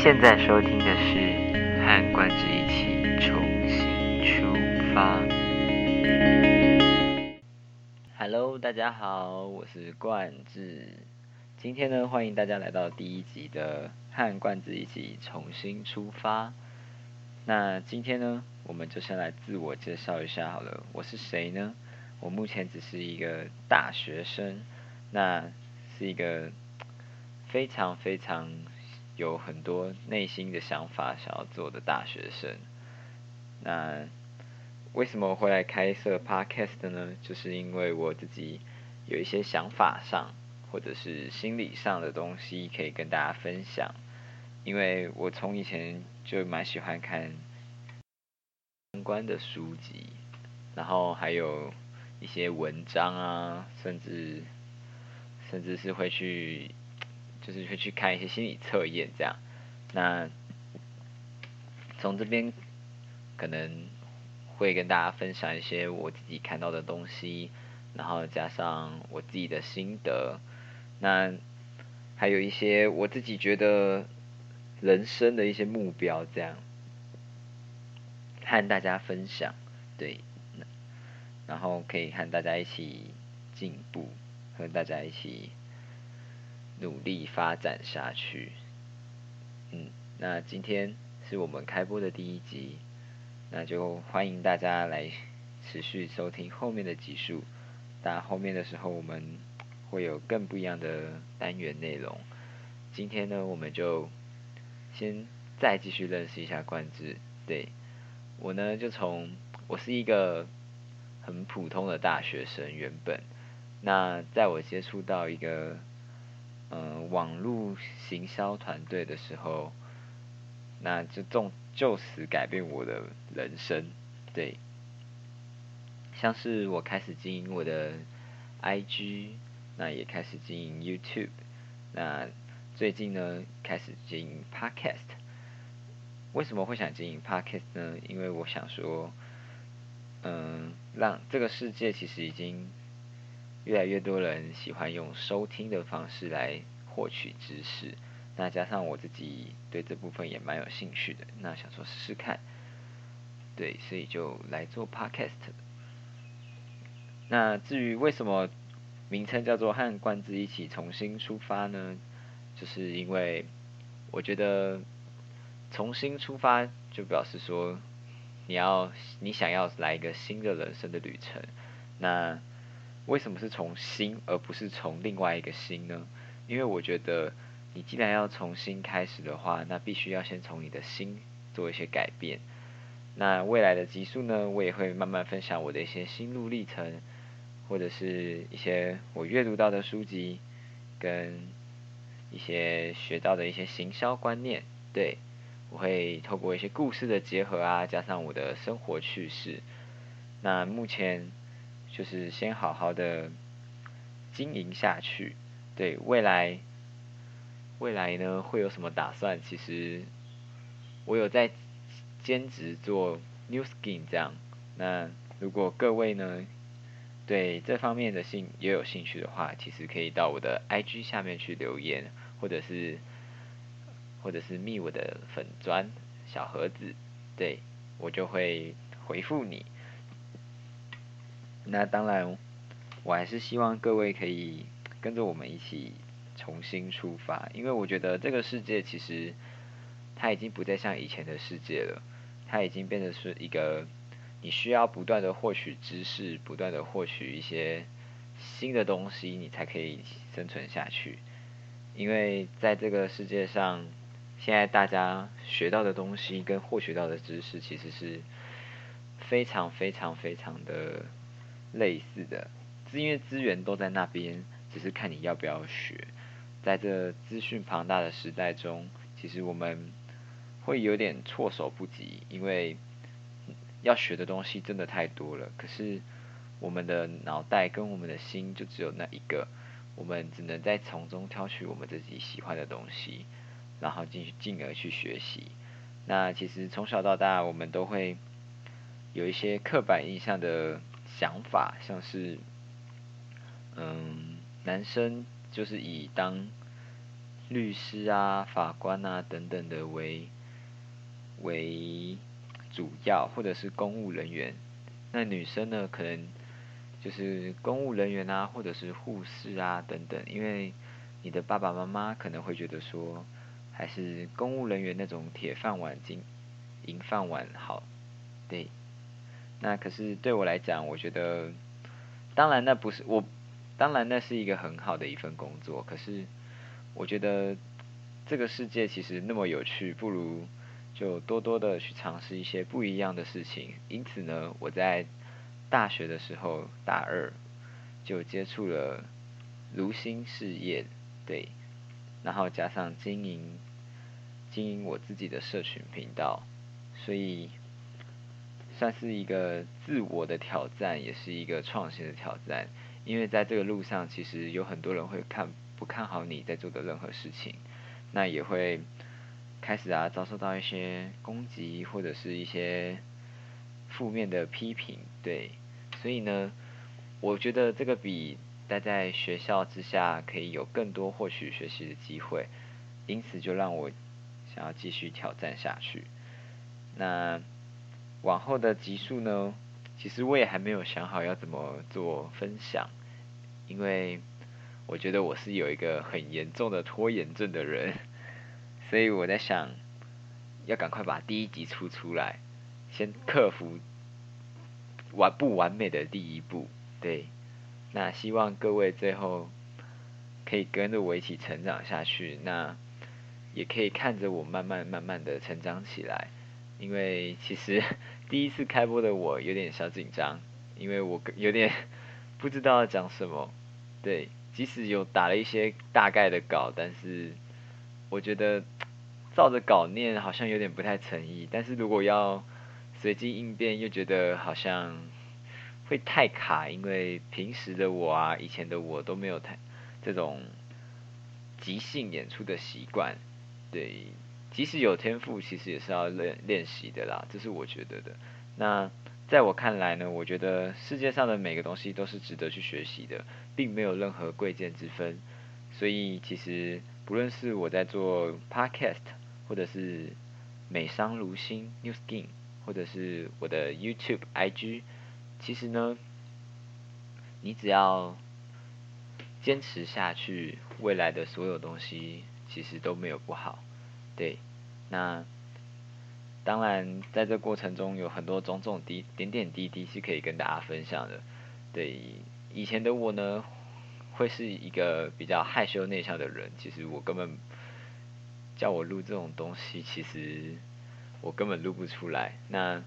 现在收听的是和冠之一起重新出发。Hello，大家好，我是冠志。今天呢，欢迎大家来到第一集的和冠子一起重新出发。那今天呢，我们就先来自我介绍一下好了。我是谁呢？我目前只是一个大学生，那是一个非常非常有很多内心的想法想要做的大学生。那为什么会来开设 podcast 呢？就是因为我自己有一些想法上或者是心理上的东西可以跟大家分享。因为我从以前就蛮喜欢看相关的书籍，然后还有一些文章啊，甚至甚至是会去，就是会去看一些心理测验这样。那从这边可能会跟大家分享一些我自己看到的东西，然后加上我自己的心得，那还有一些我自己觉得。人生的一些目标，这样和大家分享，对，然后可以和大家一起进步，和大家一起努力发展下去。嗯，那今天是我们开播的第一集，那就欢迎大家来持续收听后面的集数。但后面的时候，我们会有更不一样的单元内容。今天呢，我们就。先再继续认识一下冠志，对我呢就从我是一个很普通的大学生，原本那在我接触到一个嗯网络行销团队的时候，那就从就此改变我的人生，对，像是我开始经营我的 IG，那也开始经营 YouTube，那。最近呢，开始经营 Podcast。为什么会想经营 Podcast 呢？因为我想说，嗯，让这个世界其实已经越来越多人喜欢用收听的方式来获取知识。那加上我自己对这部分也蛮有兴趣的，那想说试试看。对，所以就来做 Podcast。那至于为什么名称叫做和冠之一起重新出发呢？就是因为我觉得重新出发，就表示说你要你想要来一个新的人生的旅程。那为什么是从新而不是从另外一个新呢？因为我觉得你既然要重新开始的话，那必须要先从你的心做一些改变。那未来的集数呢，我也会慢慢分享我的一些心路历程，或者是一些我阅读到的书籍跟。一些学到的一些行销观念，对我会透过一些故事的结合啊，加上我的生活趣事。那目前就是先好好的经营下去，对未来未来呢会有什么打算？其实我有在兼职做 New Skin 这样。那如果各位呢？对这方面的兴也有兴趣的话，其实可以到我的 IG 下面去留言，或者是或者是密我的粉砖小盒子，对我就会回复你。那当然，我还是希望各位可以跟着我们一起重新出发，因为我觉得这个世界其实它已经不再像以前的世界了，它已经变得是一个。你需要不断的获取知识，不断的获取一些新的东西，你才可以生存下去。因为在这个世界上，现在大家学到的东西跟获取到的知识其实是非常非常非常的类似的，是因为资源都在那边，只是看你要不要学。在这资讯庞大的时代中，其实我们会有点措手不及，因为。要学的东西真的太多了，可是我们的脑袋跟我们的心就只有那一个，我们只能在从中挑取我们自己喜欢的东西，然后进进而去学习。那其实从小到大，我们都会有一些刻板印象的想法，像是，嗯，男生就是以当律师啊、法官啊等等的为为主要，或者是公务人员。那女生呢，可能就是公务人员啊，或者是护士啊等等。因为你的爸爸妈妈可能会觉得说，还是公务人员那种铁饭碗、金银饭碗好，对。那可是对我来讲，我觉得，当然那不是我，当然那是一个很好的一份工作。可是我觉得这个世界其实那么有趣，不如就多多的去尝试一些不一样的事情。因此呢，我在大学的时候大二就接触了如新事业，对，然后加上经营经营我自己的社群频道，所以。算是一个自我的挑战，也是一个创新的挑战。因为在这个路上，其实有很多人会看不看好你在做的任何事情，那也会开始啊遭受到一些攻击或者是一些负面的批评。对，所以呢，我觉得这个比待在学校之下可以有更多获取学习的机会，因此就让我想要继续挑战下去。那。往后的集数呢，其实我也还没有想好要怎么做分享，因为我觉得我是有一个很严重的拖延症的人，所以我在想，要赶快把第一集出出来，先克服完不完美的第一步。对，那希望各位最后可以跟着我一起成长下去，那也可以看着我慢慢慢慢的成长起来。因为其实 第一次开播的我有点小紧张，因为我有点不知道要讲什么。对，即使有打了一些大概的稿，但是我觉得照着稿念好像有点不太诚意。但是如果要随机应变，又觉得好像会太卡，因为平时的我啊，以前的我都没有太这种即兴演出的习惯。对。即使有天赋，其实也是要练练习的啦，这是我觉得的。那在我看来呢，我觉得世界上的每个东西都是值得去学习的，并没有任何贵贱之分。所以其实不论是我在做 podcast，或者是美商如新 New Skin，或者是我的 YouTube IG，其实呢，你只要坚持下去，未来的所有东西其实都没有不好。对。那当然，在这过程中有很多种种滴点点滴滴是可以跟大家分享的。对以前的我呢，会是一个比较害羞内向的人。其实我根本叫我录这种东西，其实我根本录不出来。那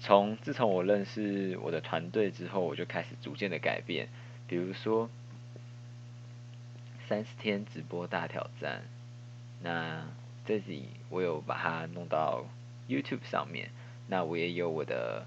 从自从我认识我的团队之后，我就开始逐渐的改变。比如说三十天直播大挑战，那。这里我有把它弄到 YouTube 上面，那我也有我的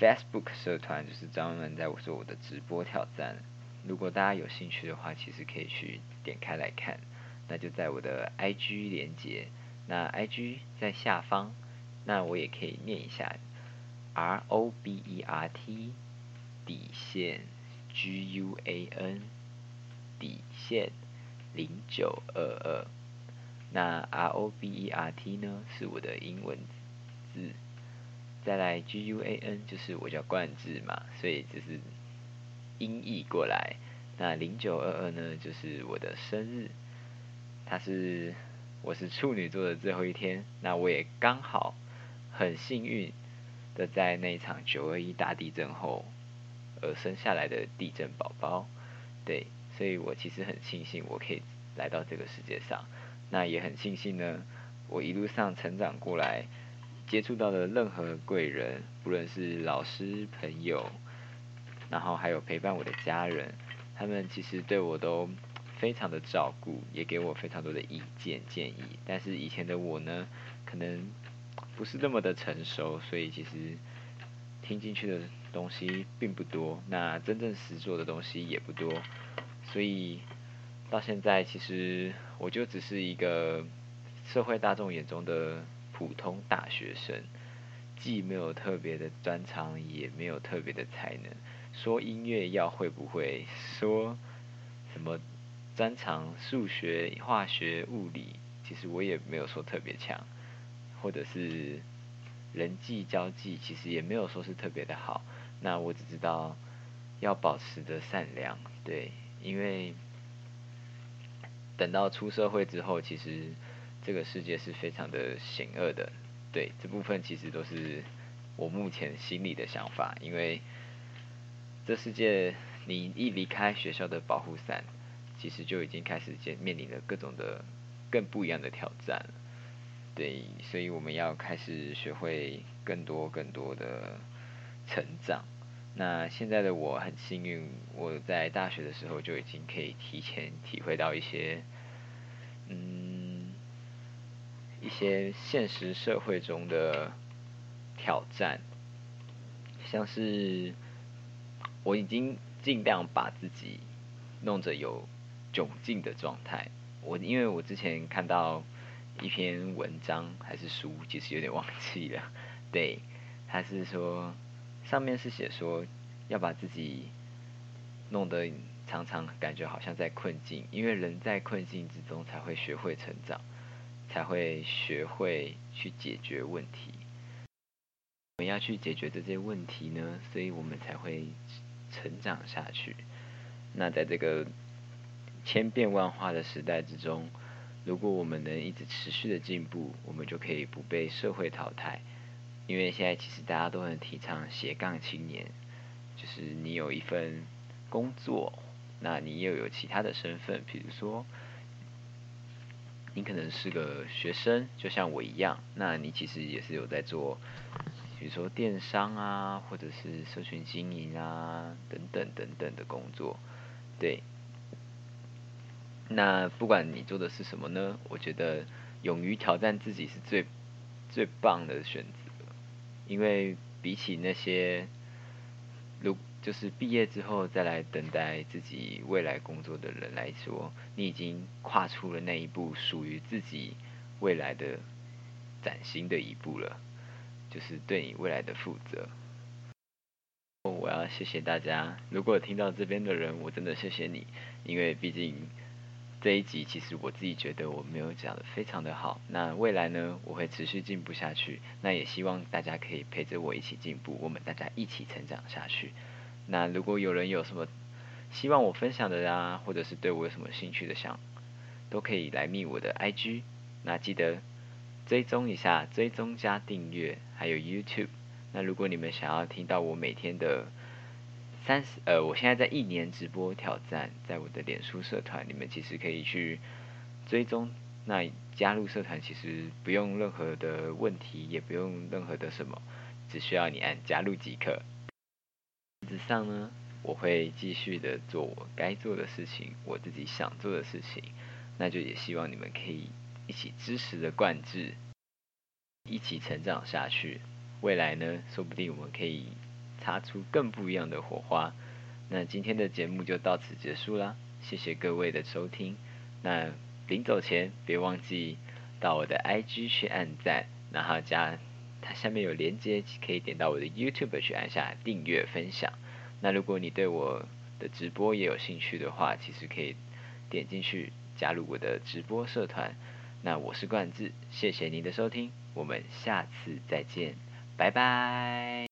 Facebook 社团，就是专门在做我的直播挑战。如果大家有兴趣的话，其实可以去点开来看。那就在我的 IG 连接，那 IG 在下方，那我也可以念一下 R O B E R T 底线 G U A N 底线零九二二。那 R O B E R T 呢是我的英文字，再来 G U A N 就是我叫冠志嘛，所以就是音译过来。那零九二二呢就是我的生日，它是我是处女座的最后一天，那我也刚好很幸运的在那一场九二一大地震后而生下来的地震宝宝，对，所以我其实很庆幸我可以来到这个世界上。那也很庆幸呢，我一路上成长过来，接触到的任何贵人，不论是老师、朋友，然后还有陪伴我的家人，他们其实对我都非常的照顾，也给我非常多的意见建议。但是以前的我呢，可能不是那么的成熟，所以其实听进去的东西并不多，那真正实做的东西也不多，所以。到现在，其实我就只是一个社会大众眼中的普通大学生，既没有特别的专长，也没有特别的才能。说音乐要会不会，说什么专长数学、化学、物理，其实我也没有说特别强，或者是人际交际，其实也没有说是特别的好。那我只知道要保持的善良，对，因为等到出社会之后，其实这个世界是非常的险恶的，对，这部分其实都是我目前心里的想法，因为这世界你一离开学校的保护伞。其实就已经开始面面临了各种的更不一样的挑战，对，所以我们要开始学会更多更多的成长。那现在的我很幸运，我在大学的时候就已经可以提前体会到一些，嗯，一些现实社会中的挑战，像是我已经尽量把自己弄着有。窘境的状态，我因为我之前看到一篇文章还是书，其实有点忘记了。对，他是说上面是写说要把自己弄得常常感觉好像在困境，因为人在困境之中才会学会成长，才会学会去解决问题。我们要去解决这些问题呢，所以我们才会成长下去。那在这个千变万化的时代之中，如果我们能一直持续的进步，我们就可以不被社会淘汰。因为现在其实大家都很提倡斜杠青年，就是你有一份工作，那你又有其他的身份，比如说你可能是个学生，就像我一样，那你其实也是有在做，比如说电商啊，或者是社群经营啊，等等等等的工作，对。那不管你做的是什么呢？我觉得勇于挑战自己是最最棒的选择，因为比起那些如就是毕业之后再来等待自己未来工作的人来说，你已经跨出了那一步，属于自己未来的崭新的一步了，就是对你未来的负责。我要谢谢大家，如果听到这边的人，我真的谢谢你，因为毕竟。这一集其实我自己觉得我没有讲的非常的好，那未来呢我会持续进步下去，那也希望大家可以陪着我一起进步，我们大家一起成长下去。那如果有人有什么希望我分享的啊，或者是对我有什么兴趣的想，都可以来密我的 IG，那记得追踪一下，追踪加订阅，还有 YouTube。那如果你们想要听到我每天的。三十呃，我现在在一年直播挑战，在我的脸书社团，你们其实可以去追踪。那加入社团其实不用任何的问题，也不用任何的什么，只需要你按加入即可。实质上呢，我会继续的做我该做的事情，我自己想做的事情。那就也希望你们可以一起支持的贯志，一起成长下去。未来呢，说不定我们可以。擦出更不一样的火花。那今天的节目就到此结束啦，谢谢各位的收听。那临走前别忘记到我的 IG 去按赞，然后加它下面有连接，可以点到我的 YouTube 去按下订阅分享。那如果你对我的直播也有兴趣的话，其实可以点进去加入我的直播社团。那我是冠志，谢谢您的收听，我们下次再见，拜拜。